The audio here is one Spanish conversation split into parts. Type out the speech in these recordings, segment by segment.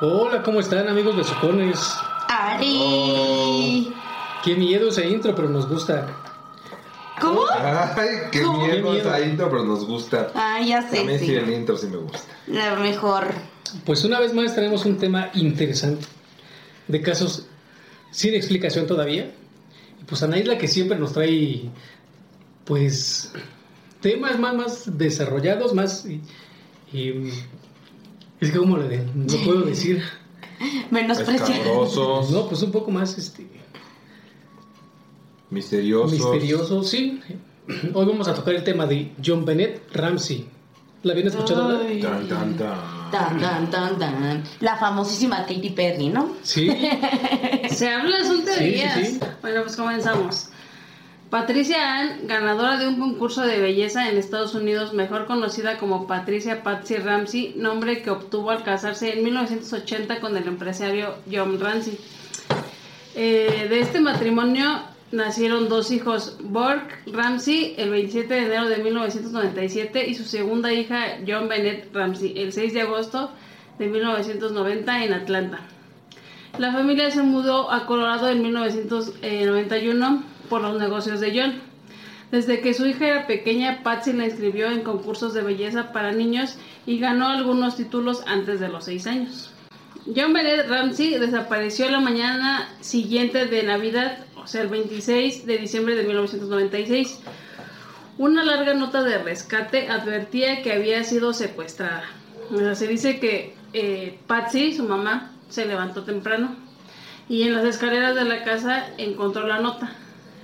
Hola, ¿cómo están amigos de Socones? ¡Ari! Qué miedo ese intro, pero nos gusta. ¿Cómo? Ay, qué ¿Cómo? miedo Qué miedo. esa intro, pero nos gusta. Ah, ya A sé, mí sí sí. el intro sí me gusta. La mejor. Pues una vez más tenemos un tema interesante de casos sin explicación todavía. Y pues Anaísla que siempre nos trae pues temas más, más desarrollados, más... Y, y- es que como le no puedo decir. Menosprecia. Escabrosos, No, pues un poco más este misteriosos. misterioso, sí. Hoy vamos a tocar el tema de John Bennett Ramsey. ¿La habían escuchado? Ay. Tan, tan, tan. Tan, tan, tan, tan. La famosísima Katy Perry, ¿no? Sí. Se habla son Sí, sí, teorías. sí. Bueno, pues comenzamos. Patricia Ann, ganadora de un concurso de belleza en Estados Unidos, mejor conocida como Patricia Patsy Ramsey, nombre que obtuvo al casarse en 1980 con el empresario John Ramsey. Eh, de este matrimonio nacieron dos hijos, Borg Ramsey el 27 de enero de 1997 y su segunda hija John Bennett Ramsey el 6 de agosto de 1990 en Atlanta. La familia se mudó a Colorado en 1991 por los negocios de John. Desde que su hija era pequeña, Patsy la inscribió en concursos de belleza para niños y ganó algunos títulos antes de los 6 años. John Bennett Ramsey desapareció la mañana siguiente de Navidad, o sea, el 26 de diciembre de 1996. Una larga nota de rescate advertía que había sido secuestrada. O sea, se dice que eh, Patsy, su mamá, se levantó temprano y en las escaleras de la casa encontró la nota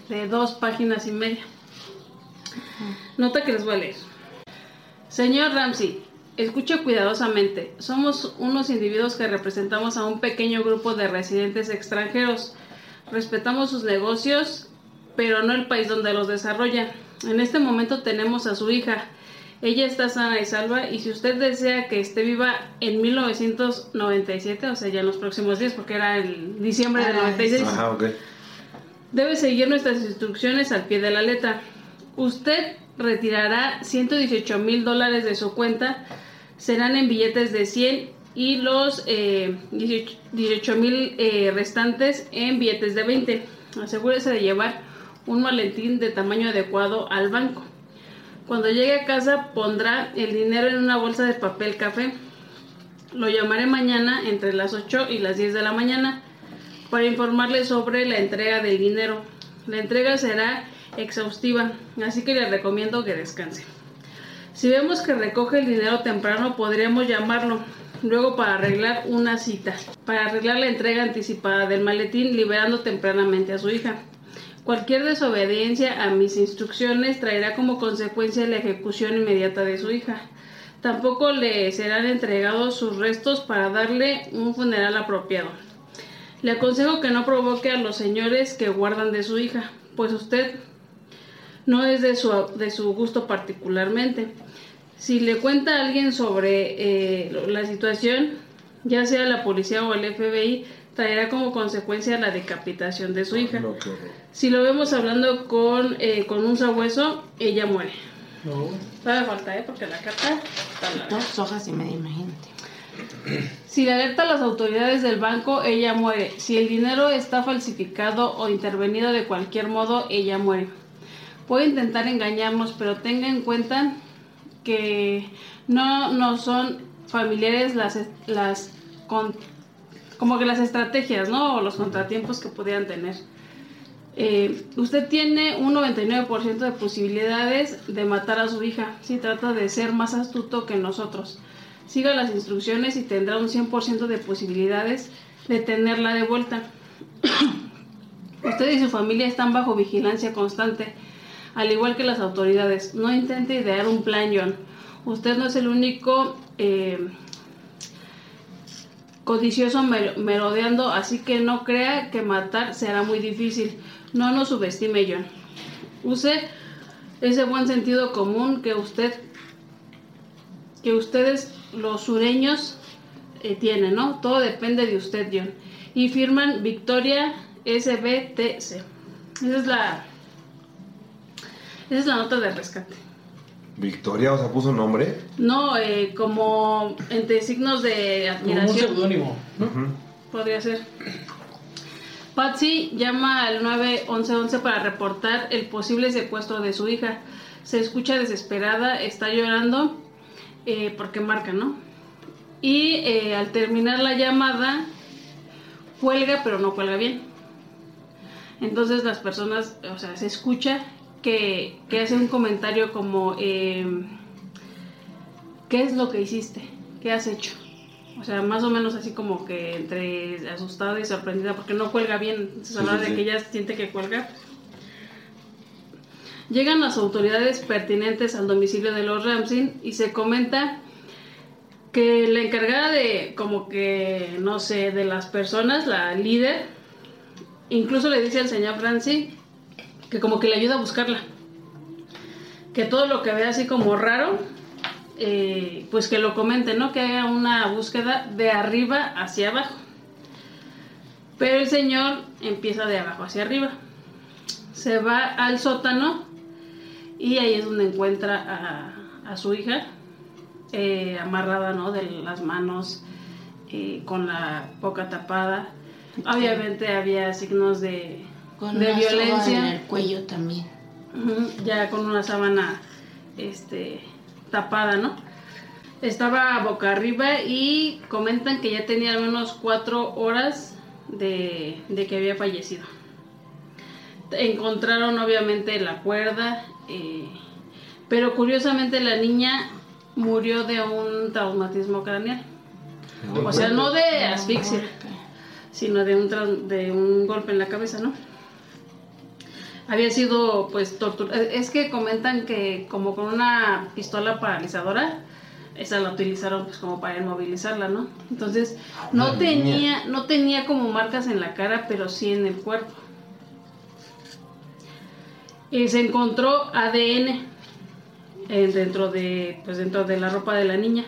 de dos páginas y media. Nota que les voy a leer. Señor Ramsey, escuche cuidadosamente. Somos unos individuos que representamos a un pequeño grupo de residentes extranjeros. Respetamos sus negocios, pero no el país donde los desarrollan. En este momento tenemos a su hija. Ella está sana y salva y si usted desea que esté viva en 1997, o sea, ya en los próximos días, porque era el diciembre del Ah, 96, Ajá, ok. Debe seguir nuestras instrucciones al pie de la letra. Usted retirará 118 mil dólares de su cuenta, serán en billetes de 100 y los eh, 18 mil eh, restantes en billetes de 20. Asegúrese de llevar un maletín de tamaño adecuado al banco. Cuando llegue a casa pondrá el dinero en una bolsa de papel café. Lo llamaré mañana entre las 8 y las 10 de la mañana para informarle sobre la entrega del dinero. La entrega será exhaustiva, así que le recomiendo que descanse. Si vemos que recoge el dinero temprano, podríamos llamarlo luego para arreglar una cita, para arreglar la entrega anticipada del maletín, liberando tempranamente a su hija. Cualquier desobediencia a mis instrucciones traerá como consecuencia la ejecución inmediata de su hija. Tampoco le serán entregados sus restos para darle un funeral apropiado. Le aconsejo que no provoque a los señores que guardan de su hija, pues usted no es de su, de su gusto particularmente. Si le cuenta a alguien sobre eh, la situación, ya sea la policía o el FBI, traerá como consecuencia la decapitación de su hija. No, qué horror. Si lo vemos hablando con, eh, con un sabueso, ella muere. No. Todavía falta, ¿eh? Porque la carta está larga. Dos hojas y media, imagínate. Si le alerta a las autoridades del banco, ella muere. Si el dinero está falsificado o intervenido de cualquier modo, ella muere. Puede intentar engañarnos, pero tenga en cuenta que no nos son familiares las, las con- como que las estrategias, ¿no? O los contratiempos que pudieran tener. Eh, usted tiene un 99% de posibilidades de matar a su hija si trata de ser más astuto que nosotros. Siga las instrucciones y tendrá un 100% de posibilidades de tenerla de vuelta. Usted y su familia están bajo vigilancia constante, al igual que las autoridades. No intente idear un plan, John. Usted no es el único eh, codicioso mer- merodeando, así que no crea que matar será muy difícil. No nos subestime, John. Use ese buen sentido común que usted, que ustedes los sureños eh, tienen, ¿no? Todo depende de usted, John. Y firman Victoria SBTC. Esa es la Esa es la nota de rescate. Victoria, o sea, puso nombre. No, eh, como entre signos de Como un admiración. seudónimo. Podría ser. Patsy llama al 911 para reportar el posible secuestro de su hija. Se escucha desesperada, está llorando eh, porque marca, ¿no? Y eh, al terminar la llamada, cuelga, pero no cuelga bien. Entonces las personas, o sea, se escucha que, que hace un comentario como, eh, ¿qué es lo que hiciste? ¿Qué has hecho? O sea, más o menos así como que entre asustada y sorprendida porque no cuelga bien. Entonces de que ella siente que cuelga. Llegan las autoridades pertinentes al domicilio de los Ramsey y se comenta que la encargada de, como que, no sé, de las personas, la líder, incluso le dice al señor Ramsey que como que le ayuda a buscarla. Que todo lo que ve así como raro, eh, pues que lo comente, ¿no? Que haga una búsqueda de arriba hacia abajo. Pero el señor empieza de abajo hacia arriba. Se va al sótano y ahí es donde encuentra a, a su hija eh, amarrada, ¿no? De las manos, eh, con la boca tapada. Obviamente había signos de, Con de una violencia. en el cuello también. Ya con una sábana este tapada, ¿no? Estaba boca arriba y comentan que ya tenía al menos cuatro horas de, de que había fallecido. Encontraron obviamente la cuerda, eh, pero curiosamente la niña murió de un traumatismo craneal. O sea, no de asfixia, sino de un, de un golpe en la cabeza, ¿no? Había sido, pues, torturada. Es que comentan que como con una pistola paralizadora, esa la utilizaron pues como para inmovilizarla, ¿no? Entonces, no tenía, no tenía como marcas en la cara, pero sí en el cuerpo. Y se encontró ADN dentro de, pues dentro de la ropa de la niña.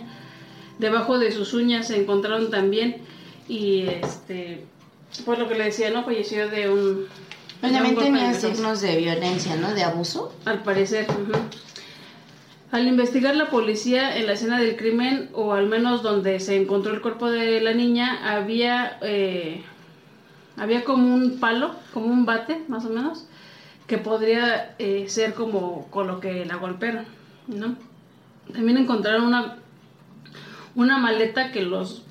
Debajo de sus uñas se encontraron también y este, pues lo que le decía, ¿no? Falleció de un... Pues de también tenía signos de violencia, ¿no? De abuso. Al parecer. ujú. Al investigar la policía en la escena del crimen, o al menos donde se encontró el cuerpo de la niña, había, eh, había como un palo, como un bate, más o menos, que podría eh, ser como con lo que la golpearon, ¿no? También encontraron una, una maleta que los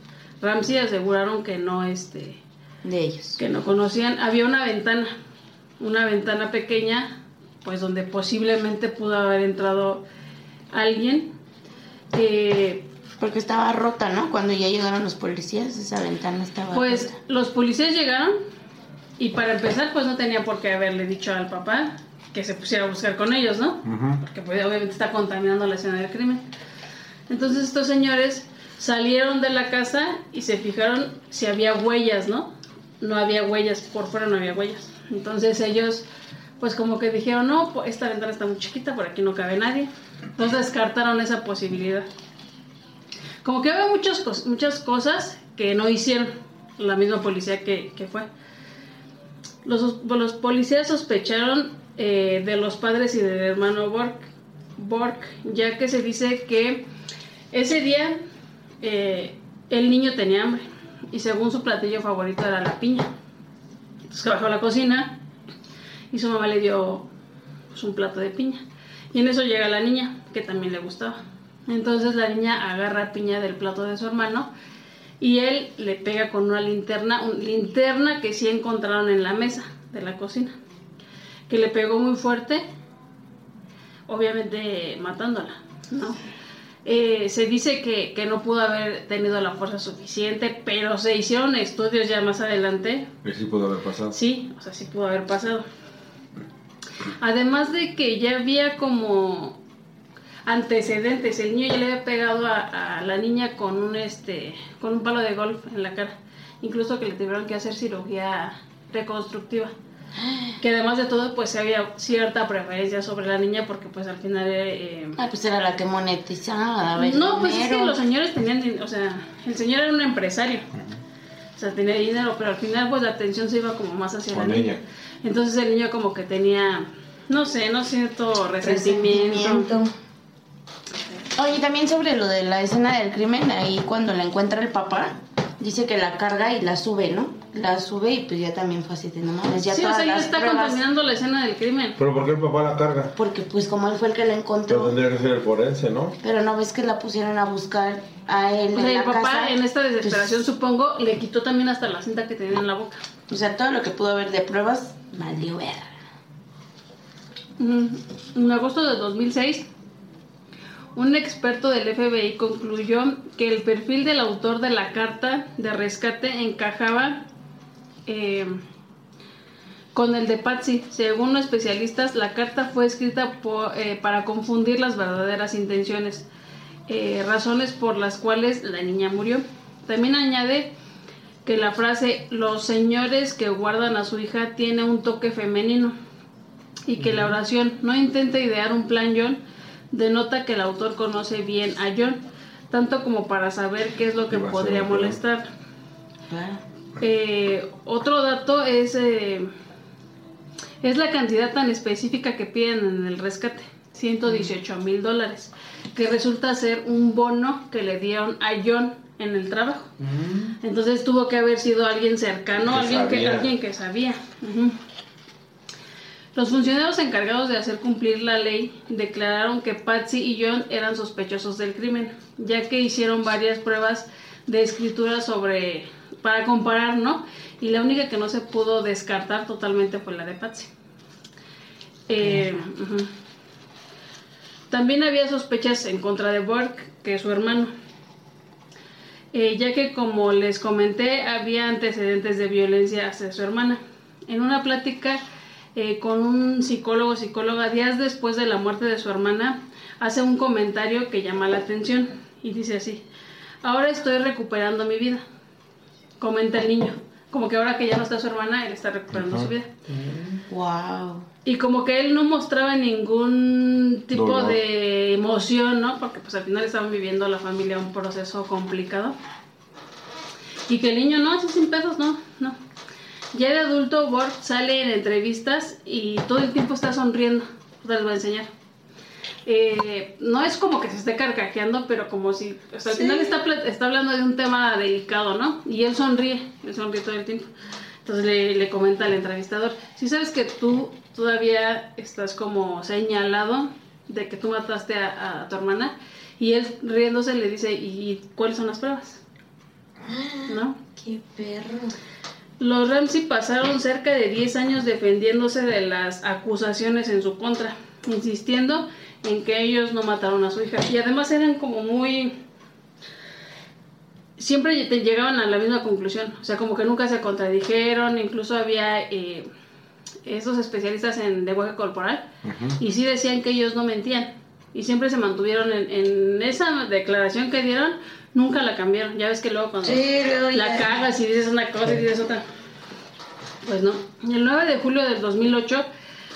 Ramsey aseguraron que no, este, De ellos. que no conocían, había una ventana, una ventana pequeña, pues donde posiblemente pudo haber entrado alguien. Eh, Porque estaba rota, ¿no? Cuando ya llegaron los policías, esa ventana estaba pues rota. los policías llegaron y para empezar pues no tenía por qué haberle dicho al papá que se pusiera a buscar con ellos, ¿no? Ujú. Porque pues, obviamente está contaminando la escena del crimen. Entonces estos señores salieron de la casa y se fijaron si había huellas, ¿no? No había huellas, por fuera no había huellas. Entonces ellos pues como que dijeron, no, esta ventana está muy chiquita, por aquí no cabe nadie. Entonces descartaron esa posibilidad. Como que había muchas, muchas cosas que no hicieron la misma policía que, que fue. Los, policías sospecharon eh, de los padres y del hermano Bork, Bork, ya que se dice que ese día eh, el niño tenía hambre y según su platillo favorito era la piña. Entonces bajó a la cocina y su mamá le dio pues, un plato de piña. Y en eso llega la niña, que también le gustaba. Entonces la niña agarra piña del plato de su hermano y él le pega con una linterna, una linterna que sí encontraron en la mesa de la cocina, que le pegó muy fuerte, obviamente matándola, ¿no? Eh, se dice que, que no pudo haber tenido la fuerza suficiente, pero se hicieron estudios ya más adelante sí pudo haber pasado. Sí, o sea, sí pudo haber pasado. Además de que ya había como antecedentes, el niño ya le había pegado a, a la niña con un este con un palo de golf en la cara, incluso que le tuvieron que hacer cirugía reconstructiva. Que además de todo, pues había cierta preferencia sobre la niña porque pues al final eh, Ah, pues era la que monetizaba. no, pues es que los señores tenían, din- o sea, el señor era un empresario. O sea, tenía dinero, pero al final pues la atención se iba como más hacia Con la niña. ella. Entonces el niño como que tenía No sé, no siento resentimiento. Resentimiento. Oye, también sobre lo de la escena del crimen, ahí cuando la encuentra el papá, dice que la carga y la sube, ¿no? La sube y pues ya también fue así de no mames, ya Sí, o todas sea, ya las está pruebas. contaminando la escena del crimen. Pero ¿por qué el papá la carga? Porque pues como él fue el que la Pero encontró, tendría que ser el forense, ¿no? pero no ves que la pusieron a buscar a él O en sea, la el papá casa. en esta desesperación, Pues, supongo, le quitó también hasta la cinta que tenía en la boca. o sea, todo lo que pudo haber de pruebas, valió ver. Mm, En agosto de 2006, un experto del FBI concluyó que el perfil del autor de la carta de rescate encajaba eh, con el de Patsy. Según los especialistas, la carta fue escrita eh, para confundir las verdaderas intenciones, eh, razones por las cuales la niña murió. También añade que la frase los señores que guardan a su hija tiene un toque femenino y que la oración no intenta idear un plan John denota que el autor conoce bien a John, tanto como para saber qué es lo que podría molestar. Claro. Eh, otro dato es, eh, es la cantidad tan específica que piden en el rescate, 118 mil dólares, que resulta ser un bono que le dieron a John en el trabajo. Entonces tuvo que haber sido alguien cercano, Que alguien, que, sabía. alguien que sabía. Los funcionarios encargados de hacer cumplir la ley declararon que Patsy y John eran sospechosos del crimen, ya que hicieron varias pruebas de escritura sobre para comparar, ¿no? Y la única que no se pudo descartar totalmente fue la de Patsy. Eh. También había sospechas en contra de Burke, que es su hermano, eh, ya que como les comenté había antecedentes de violencia hacia su hermana. En una plática eh, con un psicólogo psicóloga días después de la muerte de su hermana, hace un comentario que llama la atención y dice así, ahora estoy recuperando mi vida, comenta el niño, como que ahora que ya no está su hermana, él está recuperando su vida. Wow. Y como que él no mostraba ningún tipo Dolor. de emoción, ¿no? Porque pues al final estaban viviendo la familia un proceso complicado. Y que el niño no, así sin pedos, no, no. Ya de adulto, Bort sale en entrevistas y todo el tiempo está sonriendo. Te les voy a enseñar. Eh, no es como que se esté carcajeando, pero como si, o sea, al final está, hablando de un tema delicado, ¿no? Y él sonríe, él sonríe todo el tiempo. Entonces le, le comenta al entrevistador, si sabes que tú todavía estás como señalado de que tú mataste a, a tu hermana, y él riéndose le dice, ¿y cuáles son las pruebas? ¿No? Qué perro. Los Ramsey pasaron cerca de 10 años defendiéndose de las acusaciones en su contra, insistiendo en que ellos no mataron a su hija. Y además eran como muy... Siempre te llegaban a la misma conclusión, o sea, como que nunca se contradijeron, incluso había eh, esos especialistas en lenguaje corporal, y sí decían que ellos no mentían, y siempre se mantuvieron en, en esa declaración que dieron, nunca la cambiaron. Ya ves que luego cuando Sí, luego la cagas y dices una cosa y dices otra. Pues no. El 9 de julio del 2008,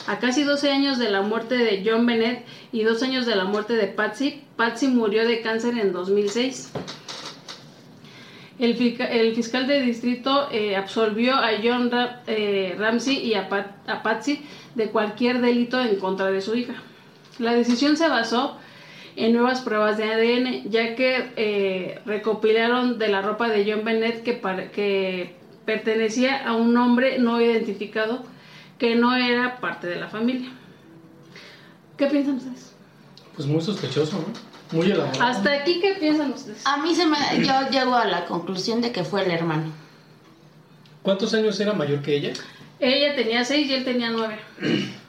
a casi 12 años de la muerte de John Bennett y dos años de la muerte de Patsy, Patsy murió de cáncer en 2006. El, fica- el fiscal de distrito eh, absolvió a John Ra- eh, Ramsey y a, Pat- a Patsy de cualquier delito en contra de su hija. La decisión se basó en nuevas pruebas de ADN, ya que eh, recopilaron de la ropa de John Bennett que, que pertenecía a un hombre no identificado que no era parte de la familia. ¿Qué piensan ustedes? Pues muy sospechoso, ¿no? Muy elaborado. Hasta aquí, ¿qué piensan ustedes? A mí se me... Yo llego a la conclusión de que fue el hermano. ¿Cuántos años era mayor que ella? Ella tenía seis y él tenía nueve.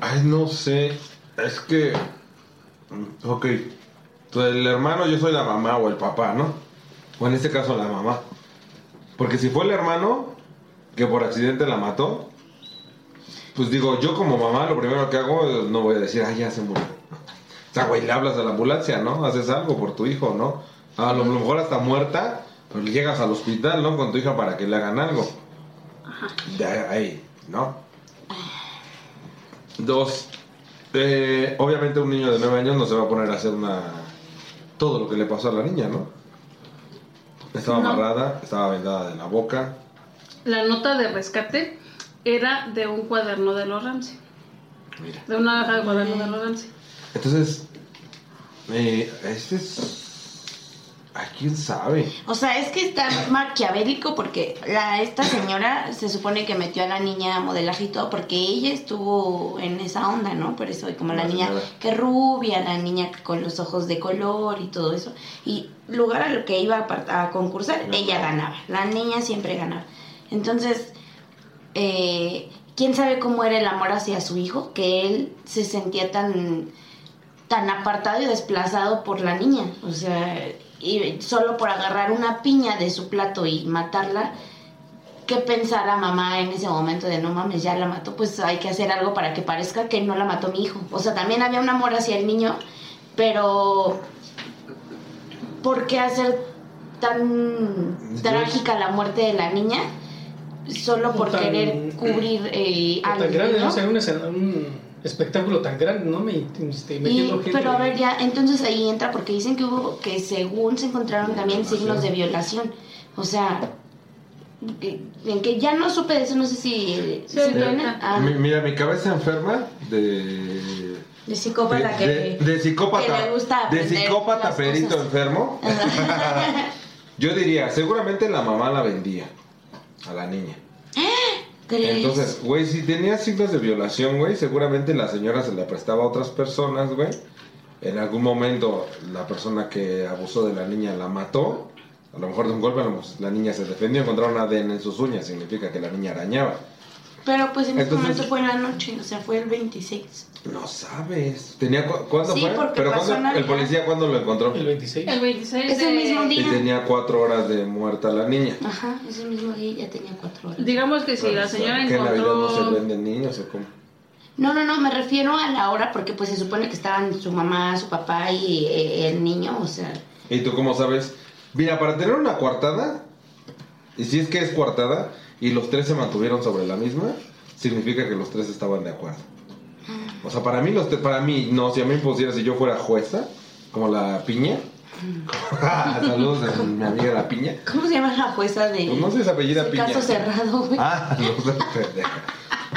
Ay, no sé. Es que. mm, Ok. Entonces, el hermano, yo soy la mamá o el papá, ¿no? O en este caso, la mamá. Porque si fue el hermano que por accidente la mató, pues digo, yo como mamá, lo primero que hago es no voy a decir, ay, ya se murió. O sea, güey, le hablas a la ambulancia, ¿no? Haces algo por tu hijo, ¿no? A lo mejor hasta muerta, pero llegas al hospital, ¿no? Con tu hija para que le hagan algo. De ahí, ¿no? Dos, eh, obviamente un niño de nueve años no se va a poner a hacer una... Todo lo que le pasó a la niña, ¿no? Estaba No. amarrada, estaba vendada de la boca. La nota de rescate era de un cuaderno de los Ramsey. Mira. De una hoja de cuaderno de los Ramsey. Entonces, eh, este es. ¿A quién sabe? O sea, es que está maquiavélico porque la, esta señora se supone que metió a la niña a modelaje y todo porque ella estuvo en esa onda, ¿no? Por eso, como la La niña señora. que rubia, la niña con los ojos de color y todo eso. Y lugar a lo que iba a concursar, ella ganaba. La niña siempre ganaba. Entonces, eh, ¿quién sabe cómo era el amor hacia su hijo? Que él se sentía tan tan apartado y desplazado por la niña. O sea, y solo por agarrar una piña de su plato y matarla, ¿qué pensara mamá en ese momento de no mames, ya la mató? Pues hay que hacer algo para que parezca que no la mató mi hijo. O sea, también había un amor hacia el niño, pero ¿por qué hacer tan trágica la muerte de la niña? Solo por Tan- querer cubrir eh, tan algo, grande, ¿no? O sea, un espectáculo tan grande, ¿no? Me, este, Y- gente. pero a ver, ya, entonces ahí entra porque dicen que hubo, que según se encontraron también signos de violación. O sea, en que ya no supe de eso, no sé si, Sí. Ah, Mi- mira, mi cabeza enferma de. de psicópata que, de, de psicópata. que le gusta de psicópata perito cosas. enfermo. Yo diría, seguramente la mamá la vendía a la niña. Entonces, güey, si tenía signos de violación, güey, seguramente la señora se la prestaba a otras personas, güey. En algún momento la persona que abusó de la niña la mató. A lo mejor de un golpe la niña se defendió, encontraron ADN en sus uñas, significa que la niña arañaba. Pero pues en ese Entonces- momento fue en la noche, o sea, fue el 26. No sabes. Tenía cu- ¿Cuándo Sí, fue? porque Pero pasó ¿cuándo- el policía cuándo lo encontró? El 26. El 26 Ese de- mismo Y día. tenía cuatro horas de muerta la niña. Ajá, ese mismo día ya tenía cuatro horas. Digamos que si la señora ¿Que en Navidad no se encontró... venden niños o cómo? No, no, no, me refiero a la hora porque pues se supone que estaban su mamá, su papá y eh, el niño, o sea... ¿Y tú cómo sabes? Mira, para tener una coartada, y si es que es coartada, y los tres se mantuvieron sobre la misma, significa que los tres estaban de acuerdo. O sea, para mí, los para mí, no, si a mí me pusiera, si yo fuera jueza, como la piña. Saludos a mi amiga la piña. ¿Cómo se llama la jueza de... Pues no sé, se apellida Piña. Caso cerrado, güey. Ah, no sé, pendeja.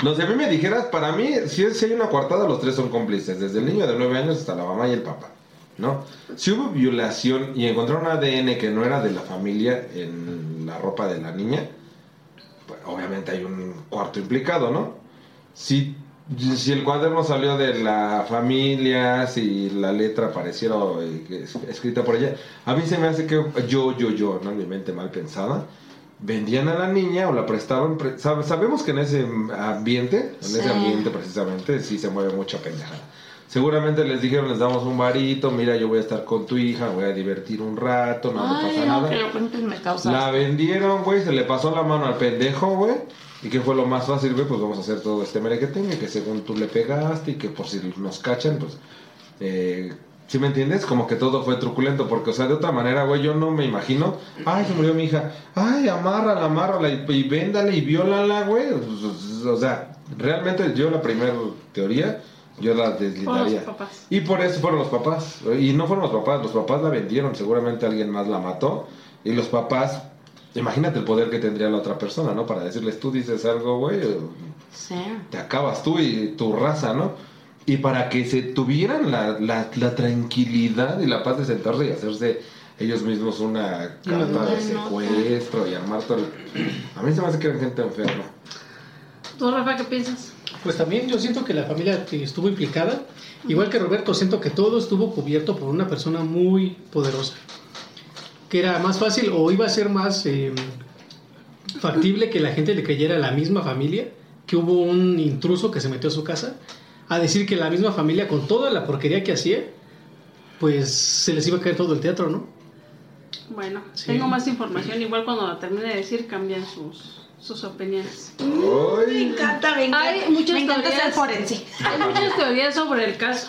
No, si a mí me dijeras, para mí, si, hay una coartada, los tres son cómplices, desde el niño de 9 años hasta la mamá y el papá, ¿no? Si hubo violación y encontraron ADN que no era de la familia en la ropa de la niña, obviamente hay un cuarto implicado, ¿no? Si, si el cuaderno salió de la familia, si la letra apareciera eh, escrita por ella, a mí se me hace que yo, yo, yo, ¿no? Mi mente mal pensada, vendían a la niña o la prestaban. pre- sab- sabemos que en ese ambiente, en Sí. ese ambiente precisamente, sí se mueve mucha pendejada. Seguramente les dijeron, les damos un varito, mira, yo voy a estar con tu hija, voy a divertir un rato, no me Ay, pasa no, nada. que lo me causa... La vendieron, güey, se le pasó la mano al pendejo, güey. ¿Y qué fue lo más fácil, güey? Pues vamos a hacer todo este merequetengue, que según tú le pegaste y que por si nos cachan, pues... Eh, ¿Sí me entiendes? Como que todo fue truculento, porque, o sea, de otra manera, güey, yo no me imagino... Ay, se murió mi hija. Ay, amárrala, amárrala y, y véndale y viólala, güey. O sea, realmente yo la primera teoría, yo la deslindaría. Por papás. Y por eso fueron los papás. Y no fueron los papás, los papás la vendieron. Seguramente alguien más la mató. Y los papás, imagínate el poder que tendría la otra persona, ¿no? Para decirles, tú dices algo, güey, Sí. te acabas tú y tu raza, ¿no? Y para que se tuvieran la, la, la tranquilidad y la paz de sentarse y hacerse ellos mismos una carta de secuestro y armar todo. el- A mí se me hace que eran gente enferma. ¿Tú, Rafa, qué piensas? Pues también yo siento que la familia que estuvo implicada, igual que Roberto, siento que todo estuvo cubierto por una persona muy poderosa. Que era más fácil o iba a ser más eh, factible que la gente le creyera a la misma familia que hubo un intruso que se metió a su casa, a decir que la misma familia, con toda la porquería que hacía, pues se les iba a caer todo el teatro, ¿no? Bueno, Sí. tengo más información. Igual cuando la termine de decir, cambian sus, sus opiniones. Me encanta, me encanta. Hay muchas me encanta teorías. ser forense. Hay muchas teorías sobre el caso.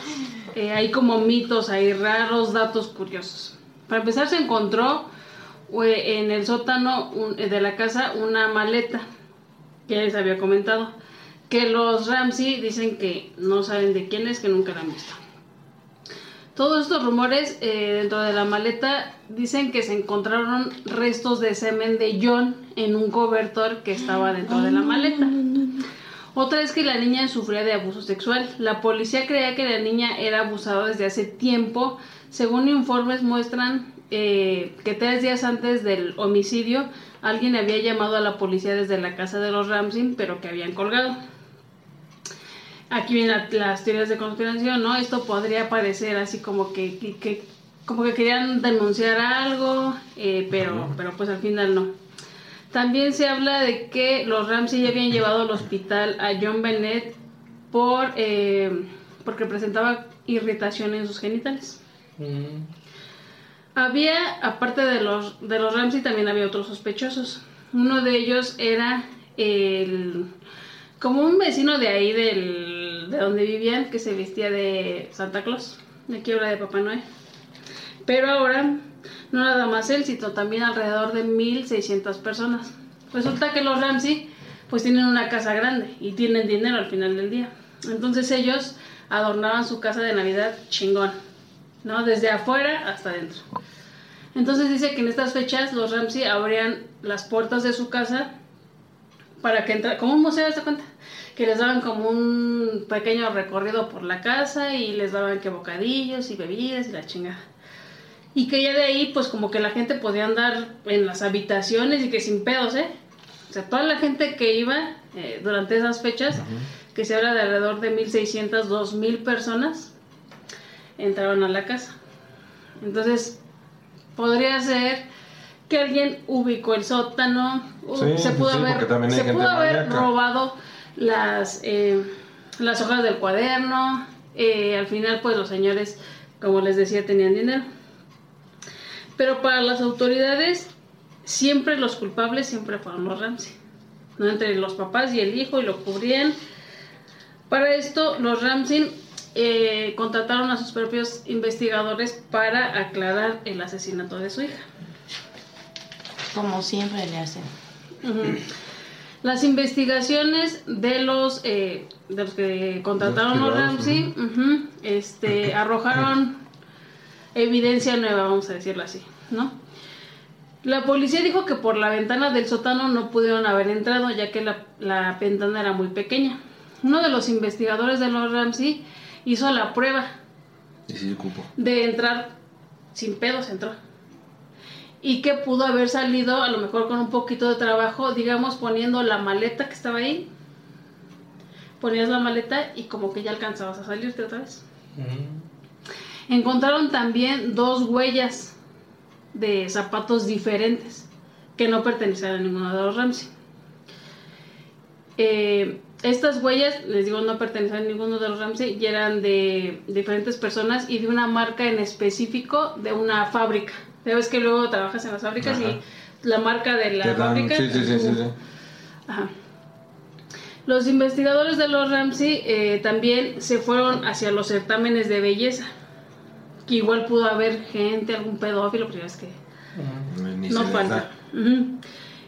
Eh, hay como mitos, hay raros datos curiosos. Para empezar, se encontró eh, en el sótano un- eh, de la casa una maleta que les había comentado. Que los Ramsey dicen que no saben de quién es, que nunca la han visto. Todos estos rumores eh, dentro de la maleta dicen que se encontraron restos de semen de John en un cobertor que estaba dentro de la maleta. Otra es que la niña sufría de abuso sexual. La policía creía que la niña era abusada desde hace tiempo. Según informes muestran eh, que tres días antes del homicidio alguien había llamado a la policía desde la casa de los Ramsey, pero que habían colgado. Aquí vienen las teorías de conspiración, ¿no? Esto podría parecer así como que, que- que- como que querían denunciar algo, eh, pero, pero pues al final no. También se habla de que los Ramsey ya habían llevado al hospital a John Bennett por eh, porque presentaba irritación en sus genitales. Mm. Había, aparte de los, de los Ramsey, también había otros sospechosos. Uno de ellos era el como un vecino de ahí del, de donde vivían que se vestía de Santa Claus, de aquí habla de Papá Noel. Pero ahora, no nada más él, sino también alrededor de 1600 personas. Resulta que los Ramsey pues tienen una casa grande y tienen dinero al final del día. Entonces ellos adornaban su casa de Navidad chingón, ¿no? Desde afuera hasta adentro. Entonces dice que en estas fechas los Ramsey abrían las puertas de su casa para que entra como un museo, ¿se cuenta? Que les daban como un pequeño recorrido por la casa y les daban que bocadillos y bebidas y la chingada. Y que ya de ahí, pues como que la gente podía andar en las habitaciones y que sin pedos, ¿eh? O sea, toda la gente que iba eh, durante esas fechas, que se habla de alrededor de 1.600, 2.000 personas, entraban a la casa. Entonces, podría ser que alguien ubicó el sótano, Sí, se pudo sí, haber, se pudo haber robado las, eh, las hojas del cuaderno. eh, al final, pues los señores, como les decía, tenían dinero. Pero para las autoridades, siempre los culpables siempre fueron los Ramsey. ¿no? Entre los papás y el hijo y lo cubrían. Para esto, los Ramsey eh, contrataron a sus propios investigadores para aclarar el asesinato de su hija. Como siempre le hacen. Las investigaciones de los de los que contrataron los Ramsey este, arrojaron evidencia nueva, vamos a decirlo así, ¿no? La policía dijo que por la ventana del sótano no pudieron haber entrado ya que la, la ventana era muy pequeña. Uno de los investigadores de los Ramsey hizo la prueba Y de entrar sin pedos, entró. Y que pudo haber salido, a lo mejor con un poquito de trabajo, digamos, poniendo la maleta que estaba ahí. Ponías la maleta y como que ya alcanzabas a salirte otra vez. Mm. Encontraron también dos huellas de zapatos diferentes que no pertenecían a ninguno de los Ramsey. Eh, estas huellas, les digo, no pertenecían a ninguno de los Ramsey y eran de diferentes personas y de una marca en específico de una fábrica. Ya ves que luego trabajas en las fábricas Ajá. y la marca de la dan- fábrica. Sí, sí, sí, sí, sí. Ajá. Los investigadores de los Ramsey eh, también se fueron hacia los certámenes de belleza. Que igual pudo haber gente, algún pedófilo, pero ya es que. Ni no falta.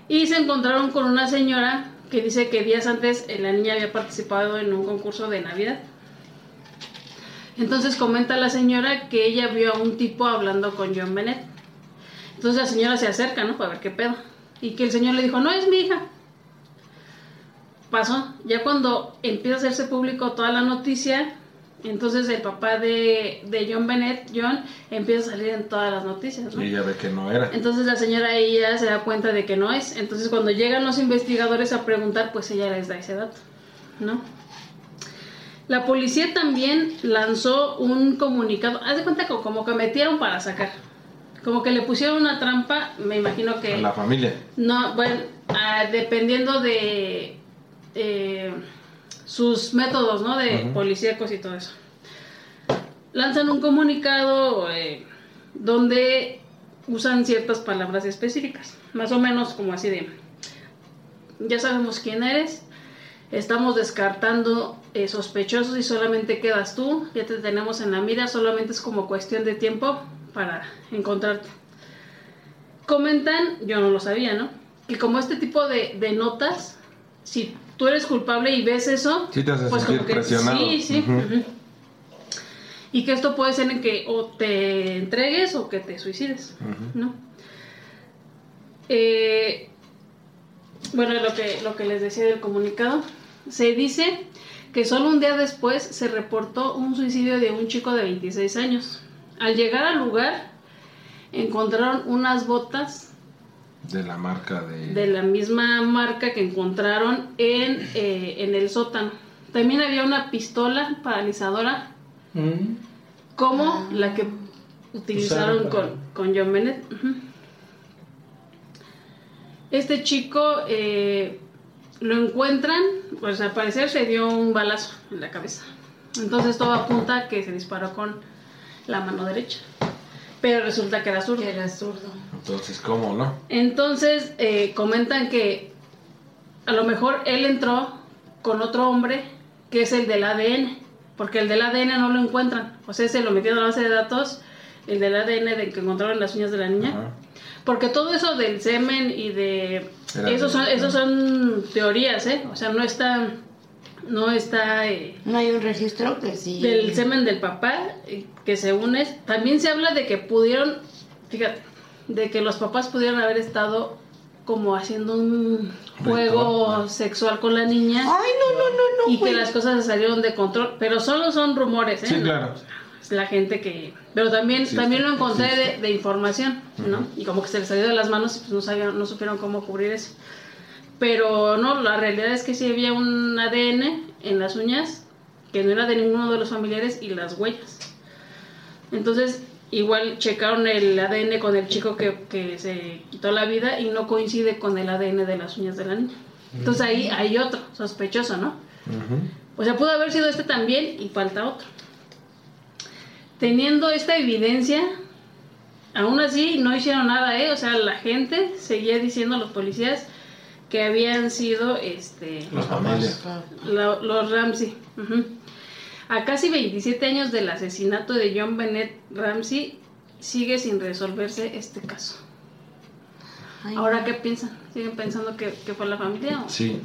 Y se encontraron con una señora que dice que días antes eh, la niña había participado en un concurso de Navidad. Entonces comenta la señora que ella vio a un tipo hablando con John Bennett. Entonces la señora se acerca, ¿no? Para ver qué pedo. Y que el señor le dijo, no es mi hija. Pasó. Ya cuando empieza a hacerse público toda la noticia, entonces el papá de, de John Bennett, John, empieza a salir en todas las noticias, ¿no? Y ella ve que no era. Entonces la señora ella se da cuenta de que no es. Entonces cuando llegan los investigadores a preguntar, pues ella les da ese dato, ¿no? La policía también lanzó un comunicado. Haz de cuenta que como que metieron para sacar. Como que le pusieron una trampa, me imagino que... A la familia. No, bueno, ah, dependiendo de eh, sus métodos, ¿no? De policíacos y todo eso. Lanzan un comunicado eh, donde usan ciertas palabras específicas, más o menos como así de, ya sabemos quién eres, estamos descartando eh, sospechosos y solamente quedas tú, ya te tenemos en la mira, solamente es como cuestión de tiempo para encontrarte comentan, yo no lo sabía, ¿no? Que como este tipo de, de notas, si tú eres culpable y ves eso, Sí te hace pues como que presionado. sí, sí. Y que esto puede ser en que o te entregues o que te suicides. ¿no? Eh, bueno, lo que, lo que les decía del comunicado. Se dice que solo un día después se reportó un suicidio de un chico de 26 años. Al llegar al lugar, encontraron unas botas De la marca de... de la misma marca que encontraron en, eh, en el sótano. También había una pistola paralizadora Mm. como la que utilizaron con, con John Bennett. Este chico eh, lo encuentran, pues al parecer se dio un balazo en la cabeza. Entonces todo apunta a que se disparó con la mano derecha. Pero resulta que era zurdo. Que era zurdo. Entonces, ¿cómo, no? Entonces eh, comentan que a lo mejor él entró con otro hombre que es el del ADN, porque el del ADN no lo encuentran. O sea, se lo metieron a la base de datos, el del ADN de que encontraron las uñas de la niña. Ajá. Porque todo eso del semen y de... Esos son, esos son teorías, ¿eh? O sea, no está... No está... eh, No hay un registro que sí. del semen del papá eh, que se une. También se habla de que pudieron, fíjate, de que los papás pudieron haber estado como haciendo un juego sexual con la niña Ay, no, no, no, no. y que las cosas se salieron de control, pero solo son rumores, ¿eh? Sí, claro. Es la gente que... Pero también, también lo encontré de, de información, ¿no? Y como que se les salió de las manos y pues no, sabían, no supieron cómo cubrir eso. Pero no, la realidad es que sí había un ADN en las uñas que no era de ninguno de los familiares y las huellas. Entonces, igual checaron el ADN con el chico que, que se quitó la vida y no coincide con el ADN de las uñas de la niña. Entonces ahí hay otro sospechoso, ¿no? Ujú. O sea, pudo haber sido este también y falta otro. Teniendo esta evidencia, aún así no hicieron nada, ¿eh? O sea, la gente seguía diciendo a los policías que habían sido este, Los la- los Ramsey. A casi 27 años del asesinato de John Bennett Ramsey, sigue sin resolverse este caso. Ay, Ahora. ¿qué piensan? ¿Siguen pensando que, que fue la familia? o Sí.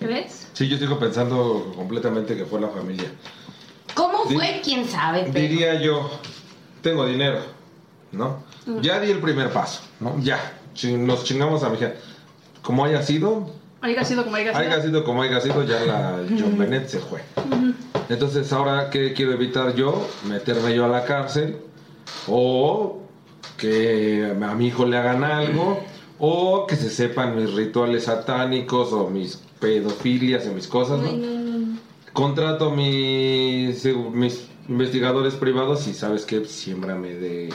¿Crees? Sí, yo sigo pensando completamente que fue la familia. ¿Cómo Di- fue? ¿Quién sabe? Pero... Diría yo, tengo dinero, ¿no? Ya di el primer paso, ¿no? Ya, nos chingamos a mi hija. Como haya sido, Haya sido como haya sido. haya sido como haya sido, ya la John Bennett se fue. Entonces, ahora, ¿qué quiero evitar yo? Meterme yo a la cárcel o que a mi hijo le hagan algo o que se sepan mis rituales satánicos o mis pedofilias o mis cosas, ¿no? Ay, no, no, no. Contrato mis, mis investigadores privados y sabes que siémbrame de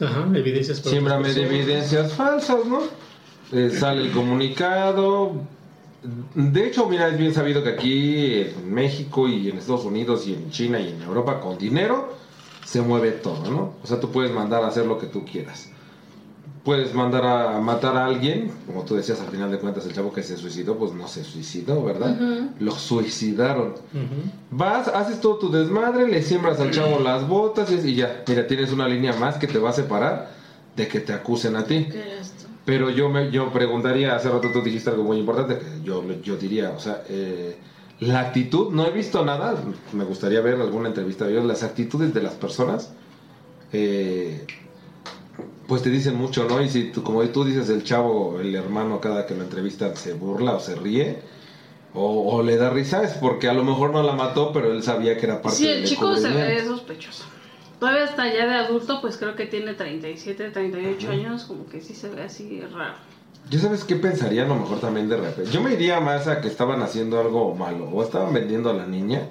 Ajá, evidencias. siémbrame de evidencias falsas, ¿no? Eh, sale el comunicado. De hecho, mira, es bien sabido que aquí en México y en Estados Unidos y en China y en Europa con dinero se mueve todo, ¿no? O sea, tú puedes mandar a hacer lo que tú quieras. Puedes mandar a matar a alguien, como tú decías, al final de cuentas el chavo que se suicidó, pues no se suicidó, ¿verdad? Lo suicidaron. Vas, haces todo tu desmadre, le siembras al chavo las botas y, ya, mira, tienes una línea más que te va a separar de que te acusen a ti. Pero yo me yo preguntaría, hace rato tú dijiste algo muy importante, que yo, yo diría, o sea, eh, la actitud, no he visto nada, me gustaría ver alguna entrevista de ellos, las actitudes de las personas, eh, pues te dicen mucho, ¿no? Y si tú, como tú dices, el chavo, el hermano, cada que lo entrevistan se burla o se ríe, o, o le da risa, es porque a lo mejor no la mató, pero él sabía que era parte Sí, del el chico se ve sospechoso. Todavía hasta ya de adulto, pues creo que tiene 37, 38 años, como que sí se ve así raro. Yo sabes qué pensaría a lo mejor también de repente. Yo me iría más a que estaban haciendo algo malo. O estaban vendiendo a la niña.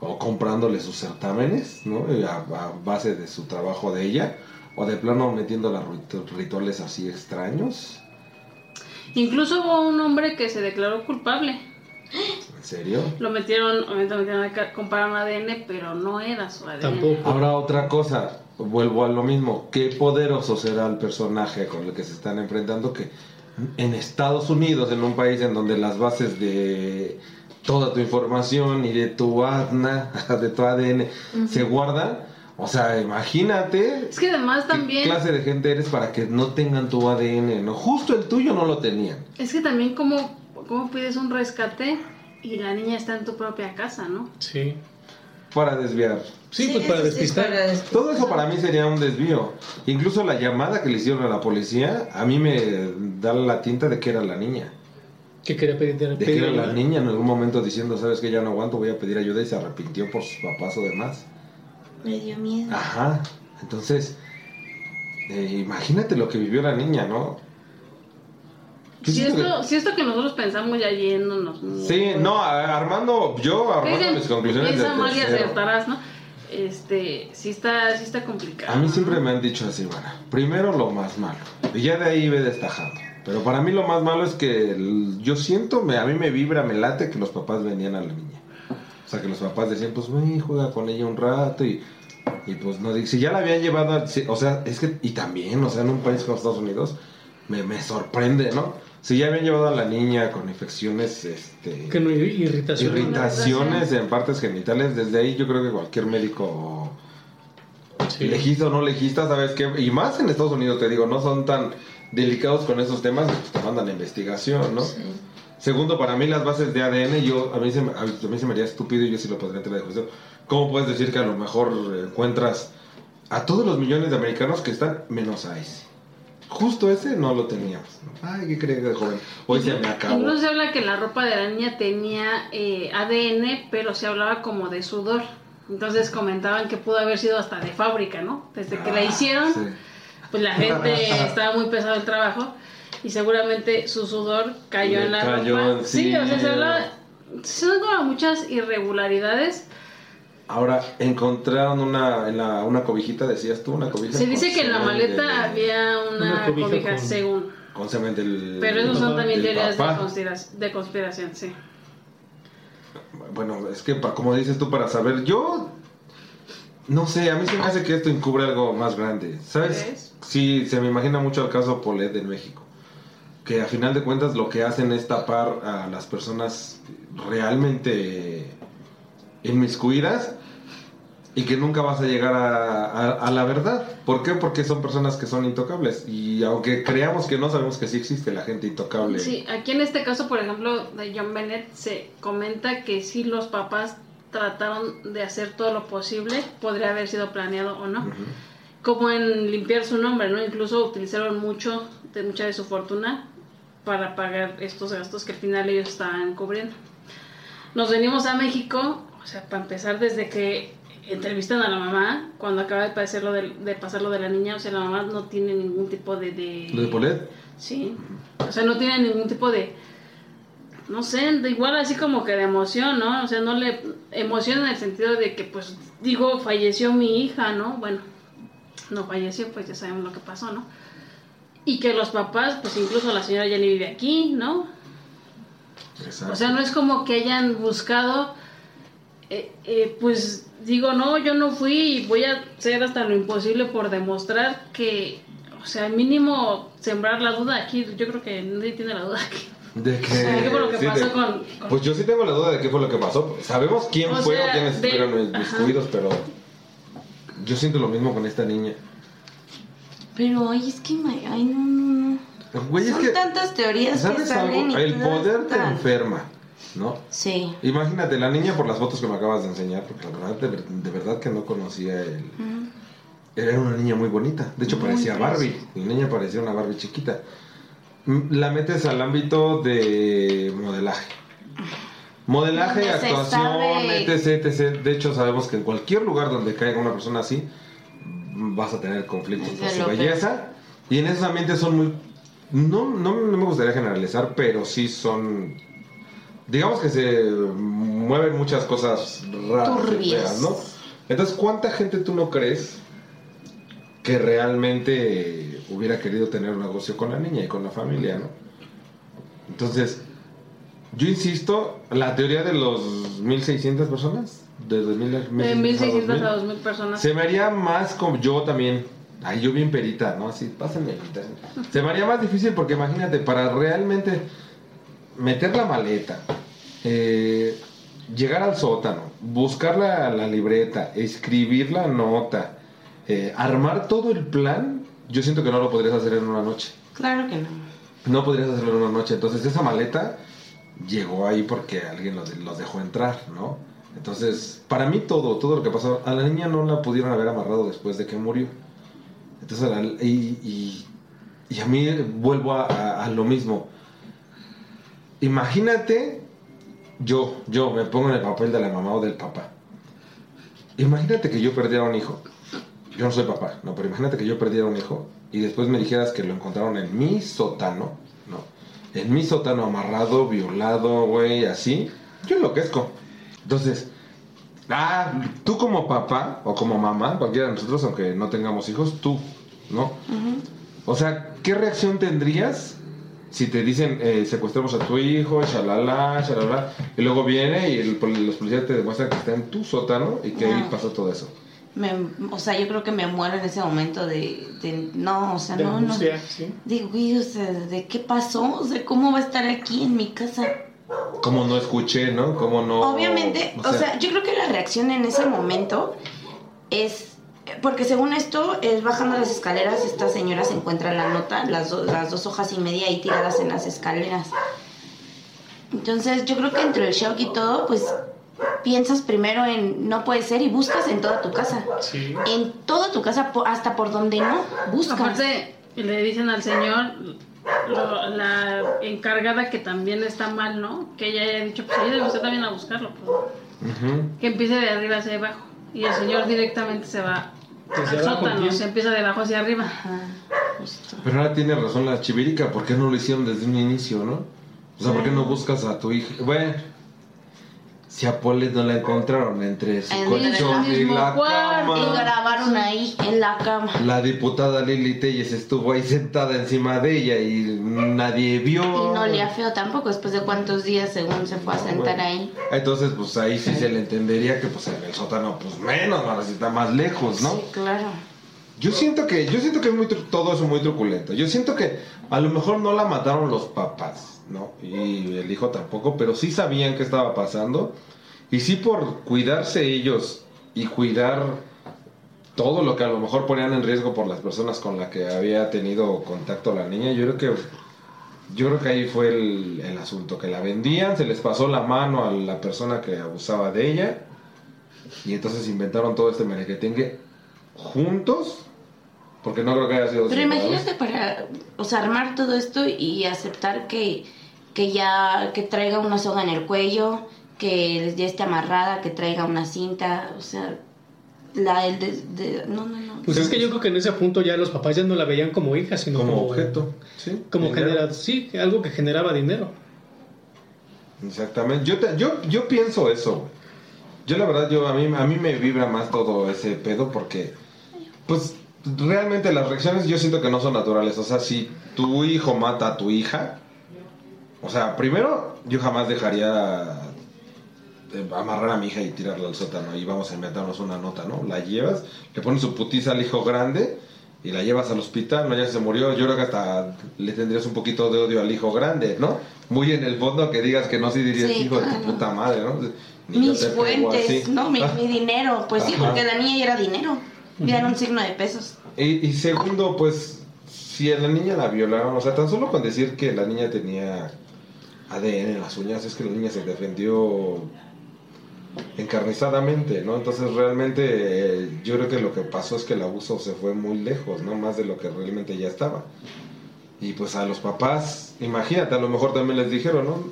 O comprándole sus certámenes, ¿no? A, a base de su trabajo de ella. O de plano metiéndola ritu- rituales así extraños. Incluso hubo un hombre que se declaró culpable. ¿En serio? Lo metieron, obviamente lo metieron ADN, pero no era su ADN. Tampoco. Ahora otra cosa. Vuelvo a lo mismo. Qué poderoso será el personaje con el que se están enfrentando que en Estados Unidos, en un país en donde las bases de toda tu información y de tu ADN, de tu ADN se guardan. O sea, imagínate Es que además qué también, clase de gente eres para que no tengan tu ADN, ¿no? Justo el tuyo no lo tenían. es que también como, como pides un rescate y la niña está en tu propia casa, ¿no? Sí. Para desviar. Sí, pues para sí, despistar. para despistar. Todo eso para mí sería un desvío. Incluso la llamada que le hicieron a la policía, a mí me da la tinta de que era la niña. Que quería pedir, de que era la niña en algún momento diciendo, sabes que ya no aguanto, voy a pedir ayuda y se arrepintió por sus papás o demás. Le dio miedo. Ajá, entonces, eh, imagínate lo que vivió la niña, ¿no? Si que- esto, si esto que nosotros pensamos ya yéndonos. Sí, no, armando, yo Que armando mis conclusiones piensa mal y acertarás, ¿no? Este, sí está, sí está complicado. A mí siempre me han dicho así, bueno, primero lo más malo, y ya de ahí ve destajando. Pero para mí lo más malo es que el- yo siento, me, a mí me vibra, me late que los papás venían a la niña. O sea, que los papás decían, pues ven, juega con ella un rato y, y pues no, si ya la habían llevado, o sea, es que, y también, o sea, en un país como Estados Unidos, me, me sorprende, ¿no? Si ya habían llevado a la niña con infecciones, este... Que no irritación. Irritaciones en partes genitales, desde ahí yo creo que cualquier médico Sí. legista o no legista, ¿sabes qué? Y más en Estados Unidos, te digo, no son tan delicados con esos temas, pues te mandan a investigación, ¿no? Sí. Segundo, para mí las bases de ADN, yo, a, mí se, me- a mí se me haría estúpido y yo sí lo podría entrar de juicio. ¿Cómo puedes decir que a lo mejor encuentras a todos los millones de americanos que están menos a ese? Justo ese no lo teníamos. Ay, ¿qué crees de joven? Hoy se me acabó. Incluso se habla que la ropa de la niña tenía eh, ADN, pero se hablaba como de sudor. Entonces comentaban que pudo haber sido hasta de fábrica, ¿no? Desde que la Ah, hicieron, sí. pues la gente estaba muy pesado el trabajo y seguramente su sudor cayó Le en la cayó ropa. Sí, o sea, se hablaba, son como muchas irregularidades. Ahora, encontraron una, en la, una cobijita, decías tú, una cobija. Se dice que en la maleta de- había una, Una cobija cobija, con- según. Con semen del... Pero esos son también teorías de, conspiración, de conspiración, sí. Bueno, es que como dices tú, para saber, yo... No sé, a mí se me hace que esto encubre algo más grande. ¿Sabes? ¿Crees? Sí, se me imagina mucho el caso Polet en México. Que a final de cuentas lo que hacen es tapar a las personas realmente inmiscuidas y que nunca vas a llegar a, a- a la verdad. ¿Por qué? Porque son personas que son intocables. Y aunque creamos que no, sabemos que sí existe la gente intocable. Sí, aquí en este caso, por ejemplo, de John Bennett, se comenta que si los papás trataron de hacer todo lo posible, podría haber sido planeado o no. Como en limpiar su nombre, ¿no? Incluso utilizaron mucho, de mucha de su fortuna para pagar estos gastos que al final ellos estaban cubriendo. Nos venimos a México, o sea, para empezar desde que entrevistan a la mamá, cuando acaba de lo de, de pasar lo de la niña, o sea, la mamá no tiene ningún tipo de... de ¿Lo de Polet? Sí. O sea, no tiene ningún tipo de. No sé, de igual así como que de emoción, ¿no? O sea, no le. Emoción en el sentido de que, pues, digo, falleció mi hija, ¿no? Bueno, no falleció, pues ya sabemos lo que pasó, ¿no? Y que los papás, pues incluso la señora ya ni vive aquí, ¿no? Exacto. O sea, no es como que hayan buscado, eh, eh, pues digo, no, yo no fui y voy a hacer hasta lo imposible por demostrar que, o sea, mínimo sembrar la duda aquí, yo creo que nadie tiene la duda aquí. De que, ¿Qué fue lo que sí, pasó de- con, con- Pues yo sí tengo la duda de qué fue lo que pasó. Sabemos quién O fue sea, o quiénes de- estuvieron ajá. descuidos, pero yo siento lo mismo con esta niña. Pero, ay, es que, ay, no, no, no. Güey, es Son que, tantas teorías que ¿sabes salen algo? y El poder te tan- enferma, ¿no? Sí. Imagínate, la niña por las fotos que me acabas de enseñar, porque la verdad, de, ver- de verdad que no conocía el... Era una niña muy bonita. De hecho, Muy parecía Barbie. La niña parecía una Barbie chiquita. La metes al ámbito de modelaje. Modelaje, actuación, etc, etc. De hecho, sabemos que en cualquier lugar donde caiga una persona así, vas a tener conflictos por su belleza. Y en esos ambientes son muy... No, no, no me gustaría generalizar, pero sí son... Digamos que se mueven muchas cosas raras feas, ¿no? Entonces, ¿cuánta gente tú no crees que realmente hubiera querido tener un negocio con la niña y con la familia, ¿no? Entonces, yo insisto, la teoría de los 1600 personas, de 2000 a de 1600 1.600 a a 2000, 2.000 personas. se me haría más como yo también. Ay, yo bien perita, ¿no? Así, pásenme. Se me haría más difícil porque imagínate, para realmente meter la maleta, eh, llegar al sótano, buscar la, la libreta, escribir la nota, eh, armar todo el plan, yo siento que no lo podrías hacer en una noche. Claro que no. No podrías hacerlo en una noche. Entonces esa maleta llegó ahí porque alguien los, los dejó entrar, ¿no? Entonces, para mí todo, todo lo que pasó, a la niña no la pudieron haber amarrado después de que murió. Entonces, y, y- y a mí vuelvo a, a- a lo mismo. Imagínate, yo, yo me pongo en el papel de la mamá o del papá. Imagínate que yo perdiera un hijo. Yo no soy papá, no, pero imagínate que yo perdiera un hijo y después me dijeras que lo encontraron en mi sótano, ¿no? En mi sótano amarrado, violado, güey, así. Yo enloquezco. Entonces, ah, tú como papá o como mamá, cualquiera de nosotros, aunque no tengamos hijos, tú, ¿no? O sea, ¿qué reacción tendrías si te dicen eh, secuestramos a tu hijo, shalala, shalala, y luego viene y el pol- los policías te demuestran que está en tu sótano y que ahí No. pasó todo eso? Me, o sea, yo creo que me muero en ese momento de, de no, o sea, De no, no. angustia, sí. Digo, güey, o sea, ¿de qué pasó? O sea, ¿cómo va a estar aquí en mi casa? ¿Cómo no escuché, no? ¿Cómo no? Obviamente, o sea, yo creo que la reacción en ese momento es porque según esto es bajando las escaleras esta señora se encuentra la nota las, do- las dos hojas y media ahí tiradas en las escaleras entonces yo creo que entre el shock y todo pues piensas primero en no puede ser y buscas en toda tu casa Sí. en toda tu casa hasta por donde no buscas Aparte, le dicen al señor, lo- la encargada que también está mal, ¿no? Que ella haya dicho, pues ayúdeme usted también a buscarlo. pues. Que empiece de arriba hacia abajo. Y el señor directamente se va Desde al abajo sótano, empieza. se empieza de abajo hacia arriba. Ajá, justo. Pero ahora tiene razón la chivirica, ¿por qué no lo hicieron desde un inicio, no? O sea, ¿por qué no buscas a tu hija? Bueno, si a Pole no la encontraron entre su En colchón y la cuarto. y cama. grabaron ahí en la cama La diputada Lili Telles estuvo ahí sentada encima de ella y nadie vio. y no olía feo tampoco después de cuántos días según se fue a sentar Bueno. ahí Entonces, pues ahí sí se le entendería que pues en el sótano, pues menos, más si está más lejos, ¿no? sí claro Yo siento que, yo siento que es muy todo eso muy truculento. Yo siento que a lo mejor no la mataron los papás, ¿no? Y el hijo tampoco, pero sí sabían qué estaba pasando. Y sí por cuidarse ellos y cuidar todo lo que a lo mejor ponían en riesgo por las personas con las que había tenido contacto la niña, yo creo que yo creo que ahí fue el, el asunto, que la vendían, se les pasó la mano a la persona que abusaba de ella y entonces inventaron todo este merequetengue juntos, porque no creo que haya sido pero imagínate para o sea armar todo esto y aceptar que que ya que traiga una soga en el cuello que ya esté amarrada que traiga una cinta o sea la el de, de- no no no Pues es que yo creo que en ese punto ya los papás ya no la veían como hija, sino como como, objeto, ¿sí? Como Dinero. genera, sí, algo que generaba dinero. Exactamente. Yo, te- yo, yo pienso eso. Yo la verdad, yo a mí, a mí me vibra más todo ese pedo porque, pues, realmente las reacciones yo siento que no son naturales. O sea, si tu hijo mata a tu hija, o sea, primero yo jamás dejaría de amarrar a mi hija y tirarla al sótano y vamos a inventarnos una nota, ¿no? La llevas, le pones su putiza al hijo grande y la llevas al hospital, ¿no? Ya se murió, yo creo que hasta le tendrías un poquito de odio al hijo grande, ¿no? Muy en el fondo que digas que no, sí dirías, Sí, hijo de tu puta madre, ¿no? Ni mis fuentes no mi, mi dinero pues sí porque la niña era dinero era un signo de pesos Y, y segundo, pues, si a la niña la violaron, o sea, tan solo con decir que la niña tenía ADN en las uñas, es que la niña se defendió encarnizadamente, ¿no? Entonces realmente eh, yo creo que lo que pasó es que el abuso se fue muy lejos, ¿no? Más de lo que realmente ya estaba. Y pues a los papás, imagínate, a lo mejor también les dijeron, ¿no?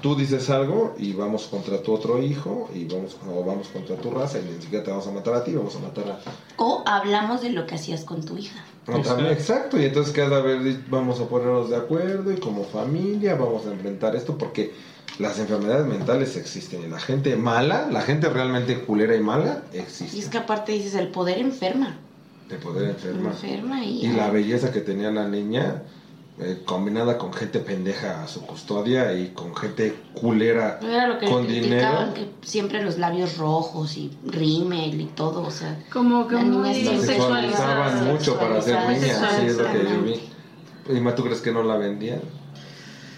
Tú dices algo y vamos contra tu otro hijo y vamos o vamos contra tu raza y ni siquiera te vamos a matar a ti, vamos a matar a, o hablamos de lo que hacías con tu hija no, también, exacto, y entonces cada vez vamos a ponernos de acuerdo y como familia vamos a enfrentar esto porque las enfermedades mentales existen y la gente mala, la gente realmente culera y mala y es existe. que aparte dices el poder enferma De poder enfermar. enferma y, Y la belleza que tenía la niña, eh, combinada con gente pendeja a su custodia y con gente culera era lo que con le dinero. que siempre los labios rojos y rímel y todo o sea Como que muy sexualizaban mucho para ser niña, sí es lo que yo vi. Y más, ¿tú crees que no la vendían?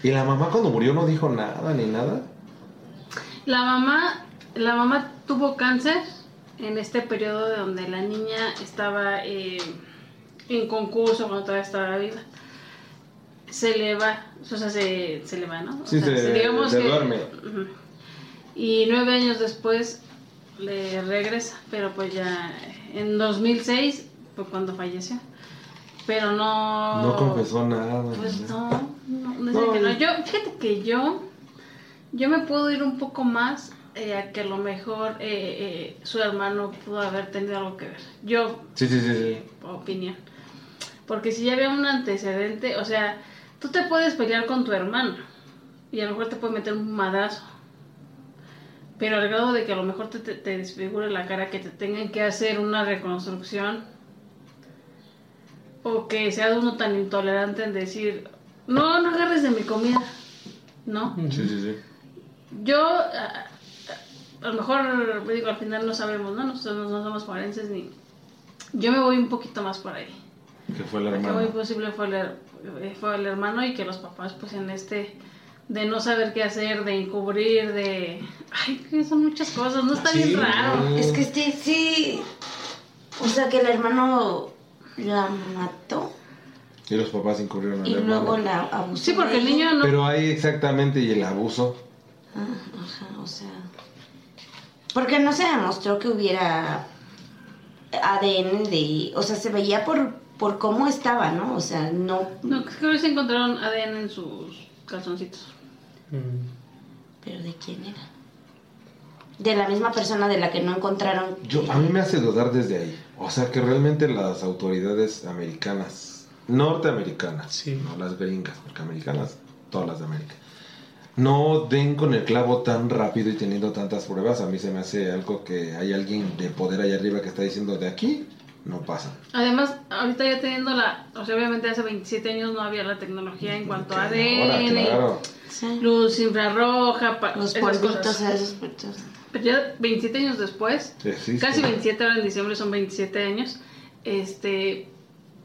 Y la mamá cuando murió no dijo nada ni nada. La mamá, la mamá tuvo cáncer en este periodo de donde la niña estaba eh, en concurso cuando todavía estaba viva. Se le va, o sea, se, se le va, ¿no? O Sí, sea, se- se duerme. Ujú. Y nueve años después le regresa, pero pues ya en 2006 fue cuando falleció. pero no... No confesó nada. Pues no, no, no, que no. yo- fíjate que yo, yo me puedo ir un poco más eh, a que a lo mejor eh, eh, su hermano pudo haber tenido algo que ver. Yo, Sí, sí, sí, sí. eh, opinión. Porque si ya había un antecedente, o sea, tú te puedes pelear con tu hermano y a lo mejor te puede meter un madrazo. Pero al grado de que a lo mejor te, te, te desfigure la cara, que te tengan que hacer una reconstrucción, o que sea uno tan intolerante en decir, no, no agarres de mi comida, ¿no? Sí, sí, sí. Yo, a, a lo mejor, digo, al final no sabemos, ¿no? Nosotros no somos forenses ni... Yo me voy un poquito más por ahí. Que fue el Que muy hermano. posible fue el, eh, fue el hermano y que los papás, pues en este, de no saber qué hacer, de encubrir, de... Ay, que son muchas cosas, ¿no? Está Sí, bien raro. Es que sí, sí. O sea, que el hermano la mató Y los papás incurrieron al y luego hermano. la abusó. Sí, porque el niño no... Pero ahí exactamente y el abuso. Ah, ajá, o sea. Porque no se demostró que hubiera ADN de. O sea, se veía por, por cómo estaba, ¿no? O sea, no. No, creo que se encontraron ADN en sus calzoncitos. Mm. ¿Pero de quién era? De la misma persona de la que no encontraron. Yo, a mí me hace dudar desde ahí. O sea que realmente las autoridades americanas, norteamericanas, Sí. no las gringas, porque americanas, todas las de América, no den con el clavo tan rápido y teniendo tantas pruebas. A mí se me hace algo que hay alguien de poder allá arriba que está diciendo de aquí, no pasa. Además, ahorita ya teniendo la... O sea, obviamente hace 27 años no había la tecnología en cuanto a ADN, claro. Sí. luz infrarroja, pa- Los esas polvitos cosas. Pero ya 27 años después, Existe. casi 27, ahora en diciembre son 27 años, este,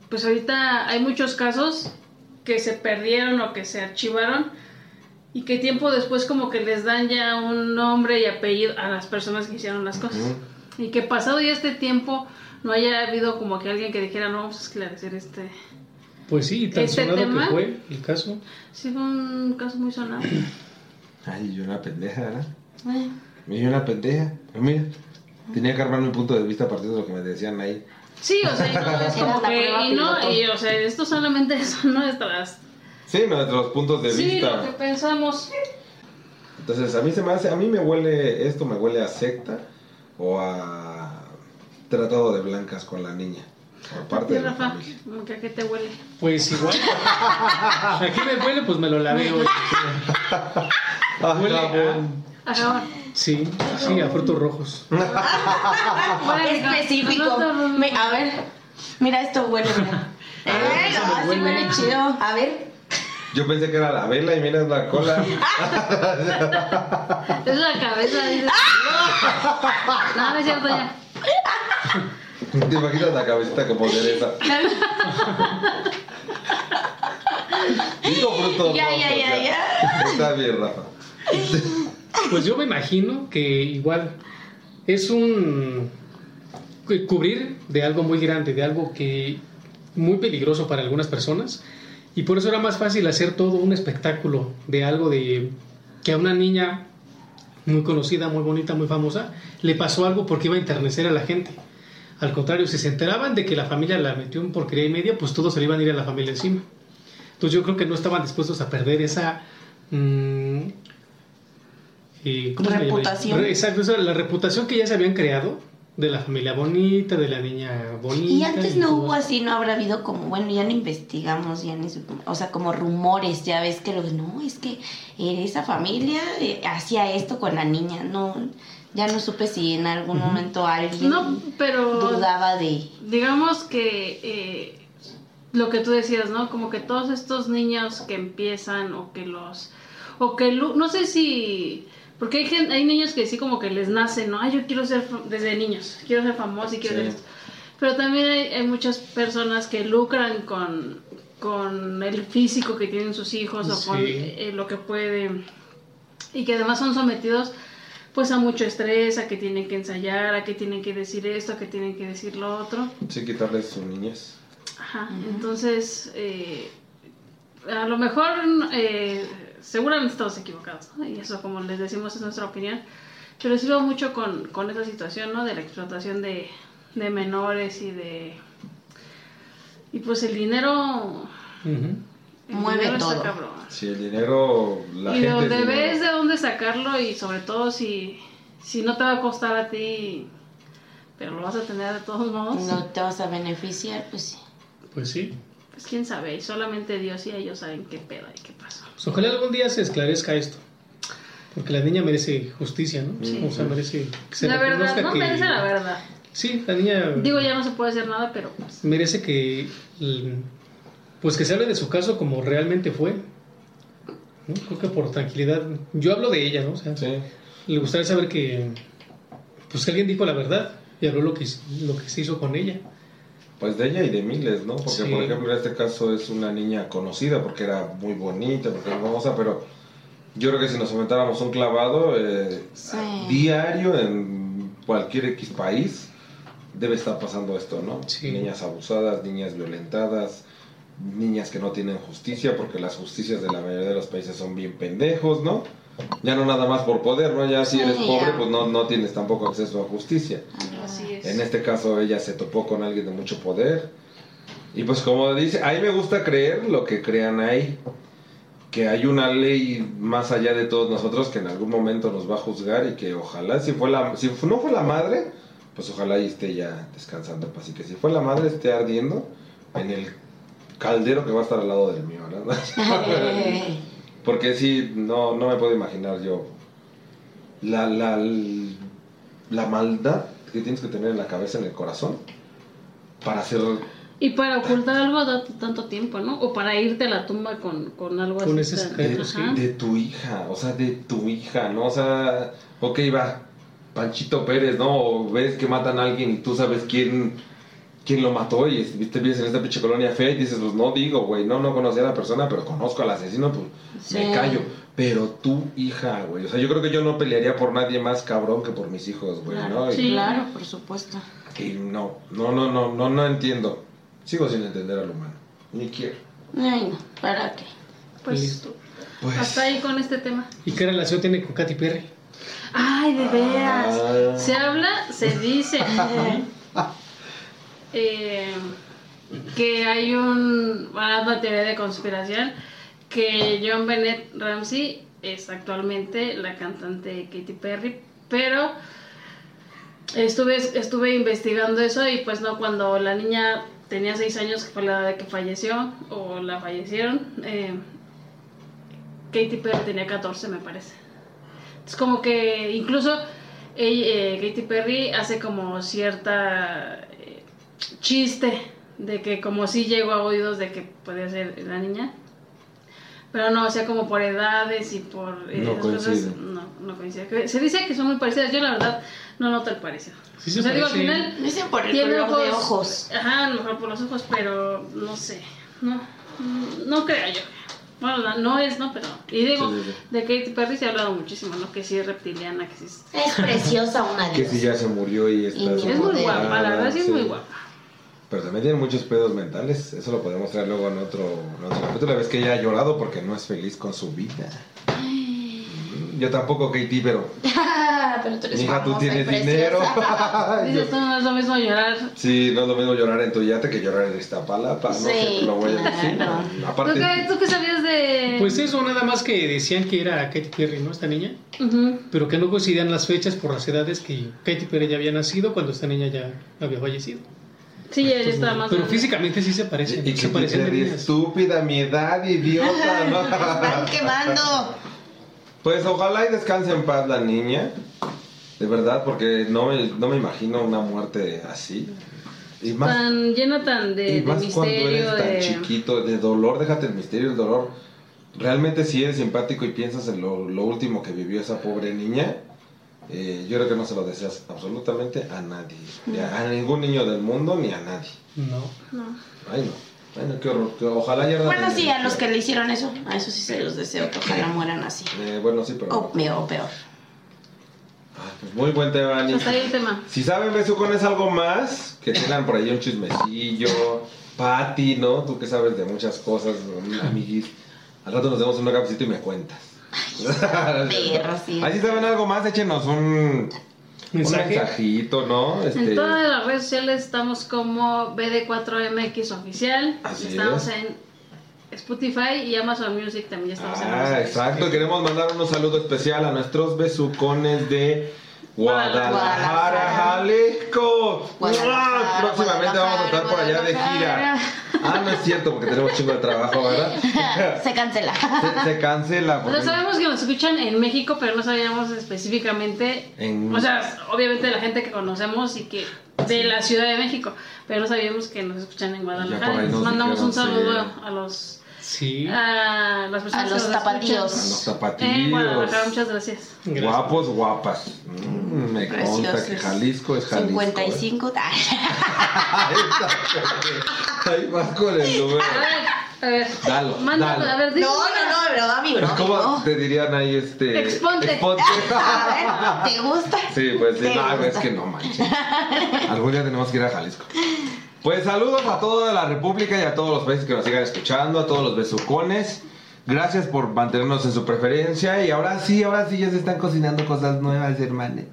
pues ahorita hay muchos casos que se perdieron o que se archivaron y que tiempo después como que les dan ya un nombre y apellido a las personas que hicieron las cosas. Y que pasado ya este tiempo no haya habido como que alguien que dijera, no, vamos a esclarecer este... Pues sí, tan Este sonado tema- que fue el caso. Sí, fue un caso muy sonado. Ay, yo una pendeja, ¿verdad? eh, Me dio una pendeja. Pero mira, tenía que armar mi punto de vista a partir de lo que me decían ahí. Sí, o sea, y no, es Era como que, y no, y o sea, esto solamente son nuestras... Sí, nuestros puntos de Sí, vista. lo que pensamos. Entonces, a mí se me hace, a mí me huele, esto me huele a secta o a tratado de blancas con la niña. Por parte ¿Y de la Rafa? familia. ¿Cómo que ¿A qué te huele? Pues igual. Aquí me huele, pues me lo lavé hoy. Huele a- A jabón. Sí, sí, a frutos rojos. Huele a- específico. a Me- a ver, mira esto huele. mira. Eh, eso no, huele. huele chido. A ver. Yo pensé que era la vela y miras la cola. Es la cabeza. dices. No, no es cierto ya. Te imaginas la cabecita como cereza. Digo frutos Ya, rojos, ya, ya, ya. Está bien, Rafa. Pues yo me imagino que igual es un cu- cubrir de algo muy grande, de algo que muy peligroso para algunas personas y por eso era más fácil hacer todo un espectáculo de algo de que a una niña muy conocida, muy bonita, muy famosa le pasó algo porque iba a enternecer a la gente. Al contrario, si se enteraban de que la familia la metió en porquería y media, pues todos se le iban a ir a la familia encima. Entonces yo creo que no estaban dispuestos a perder esa mm, eh. Reputación. Re- Exacto, esa- la reputación que ya se habían creado de la familia bonita, de la niña bonita. Y antes no hubo así, no habrá habido como, bueno, ya no investigamos, ya ni o sea, como rumores, ya ves que los, no, es que eh, esa familia eh, hacía esto con la niña, no, ya no supe si en algún momento alguien No, pero dudaba de... digamos que eh, lo que tú decías, ¿no? Como que todos estos niños que empiezan o que los... O que lu- no sé si... Porque hay, gen- hay niños que sí como que les nace, ¿no? Ay, yo quiero ser desde niños, quiero ser famoso y quiero Sí. ser esto. Pero también hay, hay muchas personas que lucran con, con el físico que tienen sus hijos o con eh, lo que pueden y que además son sometidos pues a mucho estrés, a que tienen que ensayar, a que tienen que decir esto, a que tienen que decir lo otro. Sí, quitarles sus niñez. Ajá, entonces eh, a lo mejor eh, seguramente estamos equivocados, ¿no? y eso como les decimos es nuestra opinión, pero lo mucho con, con esa situación, ¿no? De la explotación de, de menores y de Y pues el dinero... El Mueve dinero está todo. Sí, cabrón. El dinero, la y gente... donde ves de dónde sacarlo y sobre todo si, si no te va a costar a ti, pero lo vas a tener de todos modos, No te vas a beneficiar, pues sí. Pues sí. Pues quién sabe, y solamente Dios y ellos saben qué pedo y qué pasó. Pues ojalá algún día se esclarezca esto. Porque la niña merece justicia, ¿no? O sea, merece que se la verdad, no que... merece la verdad. Sí, la niña Digo, ya no se puede hacer nada, pero pues... merece que... Pues que se hable de su caso como realmente fue. ¿no? Creo que por tranquilidad... Yo hablo de ella, ¿no? O sea, Sí. le gustaría saber que... Pues que alguien dijo la verdad y habló lo que, lo que se hizo con ella. Pues de ella y de miles, ¿no? Porque, Sí. por ejemplo, en este caso es una niña conocida porque era muy bonita, porque era famosa, pero yo creo que si nos aventáramos un clavado eh, Sí. diario en cualquier X país, debe estar pasando esto, ¿no? Sí. Niñas abusadas, niñas violentadas, niñas que no tienen justicia, porque las justicias de la mayoría de los países son bien pendejos, ¿no? Ya no nada más por poder, ¿no? Ya si Sí, eres pobre, ya. pues no, no tienes tampoco acceso a justicia. Así es. En este caso ella se topó con alguien de mucho poder. Y pues como dice, a mí me gusta creer lo que crean ahí. Que hay una ley más allá de todos nosotros que en algún momento nos va a juzgar y que ojalá si fue la si no fue la madre, pues ojalá y esté ya descansando. Y que si fue la madre esté ardiendo en el caldero que va a estar al lado del mío, ¿verdad? Porque sí, no, no me puedo imaginar yo la, la, la maldad que tienes que tener en la cabeza, en el corazón, para hacer... Y para ocultar algo tanto tiempo, ¿no? O para irte a la tumba con, con algo Con así. ese sí. De tu hija, o sea, de tu hija, ¿no? O sea, ok, va, Panchito Pérez, ¿no? O ves que matan a alguien y tú sabes quién, quién lo mató y es- te vives en esta pinche colonia fea y dices, pues no digo, güey, no, no conocía a la persona, pero conozco al asesino, pues Sí. me callo. Pero tu hija, güey, o sea, yo creo que yo no pelearía por nadie más cabrón que por mis hijos, güey, ¿no? Y- Sí. Claro, por supuesto. Y no, no, no, no, no, no entiendo. Sigo sin entender al humano. Ni quiero. Ay, no, ¿para qué? Pues Listo. Pues. hasta ahí con este tema. ¿Y qué relación tiene con Katy Perry? Ay, de veras. Ah. Se habla, se dice eh, que hay un, una teoría de conspiración que John Bennett Ramsey es actualmente la cantante Katy Perry, pero estuve, estuve investigando eso y pues no, cuando la niña tenía seis años, que fue la edad de que falleció, o la fallecieron, eh, Katy Perry tenía 14 me parece. Es como que incluso eh, Katy Perry hace como cierta chiste de que como si llegó a oídos de que podía ser la niña. Pero no, o sea, como por edades y por eh, No esas cosas, coincide. no, no coincide. Que- Se dice que son muy parecidas. Yo la verdad no noto el parecido. Sí se o sea, digo, al final Dicen por el tiene color de ojos. Ajá, a lo mejor por los ojos, pero no sé. No, no creo yo. Bueno, no- no es, ¿no? Pero. Y digo, Sí, sí, sí. de Katy Perry se ha hablado muchísimo, ¿no? Que sí es reptiliana, que sí es. Es preciosa una Que diosa. si ya se murió y está Y Es muy guapa, la verdad sí es sí. muy guapa. Pero también tiene muchos pedos mentales. Eso lo podemos traer luego en otro, en otro capítulo. La vez que ella ha llorado porque no es feliz con su vida. Yo tampoco, Katie, pero. Pero tú eres Mija, tú tienes dinero. Dices, tú no es lo mismo llorar. Sí, no es lo mismo llorar en tu yate que llorar en Iztapalapa. No Sí, sé, lo voy a decir. claro. ¿Tú Aparte. qué, ¿Tú qué sabías de.? Pues eso, nada más que decían que era Katy Perry, ¿no? Esta niña. Ujú. Pero que no coincidían las fechas por las edades que Katy Perry ya había nacido cuando esta niña ya había fallecido. Sí, ella ya estaba más. Pero grande. físicamente sí se parecen. Y que se parecen de estúpida, mi edad, idiota, ¿no? Están quemando. Pues ojalá y descanse en paz la niña. De verdad, porque no me, no me imagino una muerte así. Y más, Tan llena tan de, y de más cuando eres tan de. chiquito, de dolor, déjate el misterio, el dolor. Realmente si eres simpático y piensas en lo, lo último que vivió esa pobre niña, eh, yo creo que no se lo deseas absolutamente a nadie. A, a ningún niño del mundo ni a nadie. No. No. Ay no. Bueno, qué horror. que ojalá ya Bueno, sí, a los que le hicieron eso, a eso sí se los deseo que ojalá mueran así. Eh, bueno, sí, pero... O peor, o peor. Ay, pues muy buen tema, Ani. Hasta ahí el tema. Si saben, Besucones, algo más, que tengan por ahí un chismecillo, Pati, ¿no? Tú que sabes de muchas cosas, amiguis. Al rato nos demos un cafecito y me cuentas. Perro, sí. Ahí si saben algo más, échenos un, un Mensaje. mensajito, ¿no? Este, En todas las redes sociales estamos como BD4MX oficial. Así estamos es. en Spotify y Amazon Music también estamos en Ah, Amazon exacto. Queremos mandar un saludo especial a nuestros besucones de Guadalajara. Jalisco. Guadalajara, ¡Mua! Próximamente vamos a estar por allá de gira. Ah, no es cierto, porque tenemos chingo de trabajo, ¿verdad? Se cancela. Se, se cancela. O porque- sea, sabemos que nos escuchan en México, pero no sabíamos específicamente. En- O sea, obviamente la gente que conocemos y que de la Ciudad de México, pero no sabíamos que nos escuchan en Guadalajara. mandamos un saludo sí. a los Sí. a las personas A los que tapatíos. A los en Guadalajara. Muchas gracias. Gracias. Guapos, guapas. Mm, me consta que Preciosos. Jalisco es Jalisco. 55. Ahí está. Ahí vas con el número. A ver, a ver. Dalo, Manda, dalo. a ver, No, dime no, no, broma, mi broma. ¿Cómo no. te dirían ahí este? Exponte. Exponte. A ver, ¿te gusta? Sí, pues sí, ¿Te no, gusta? es que no manches. Algún día tenemos que ir a Jalisco. Pues saludos a toda la República y a todos los países que nos sigan escuchando, a todos los besucones. Gracias por mantenernos en su preferencia y ahora sí, ahora sí ya se están cocinando cosas nuevas, hermanos.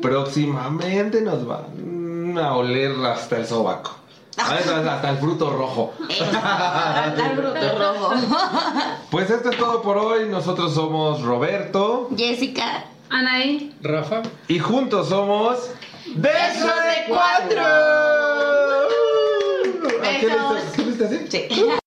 Próximamente nos van a oler hasta el sobaco. Hasta, hasta el fruto rojo. Eso, el bruto rojo. Pues esto es todo por hoy. Nosotros somos Roberto Jessica. Anaí. Rafa. y juntos somos... ¡De 对。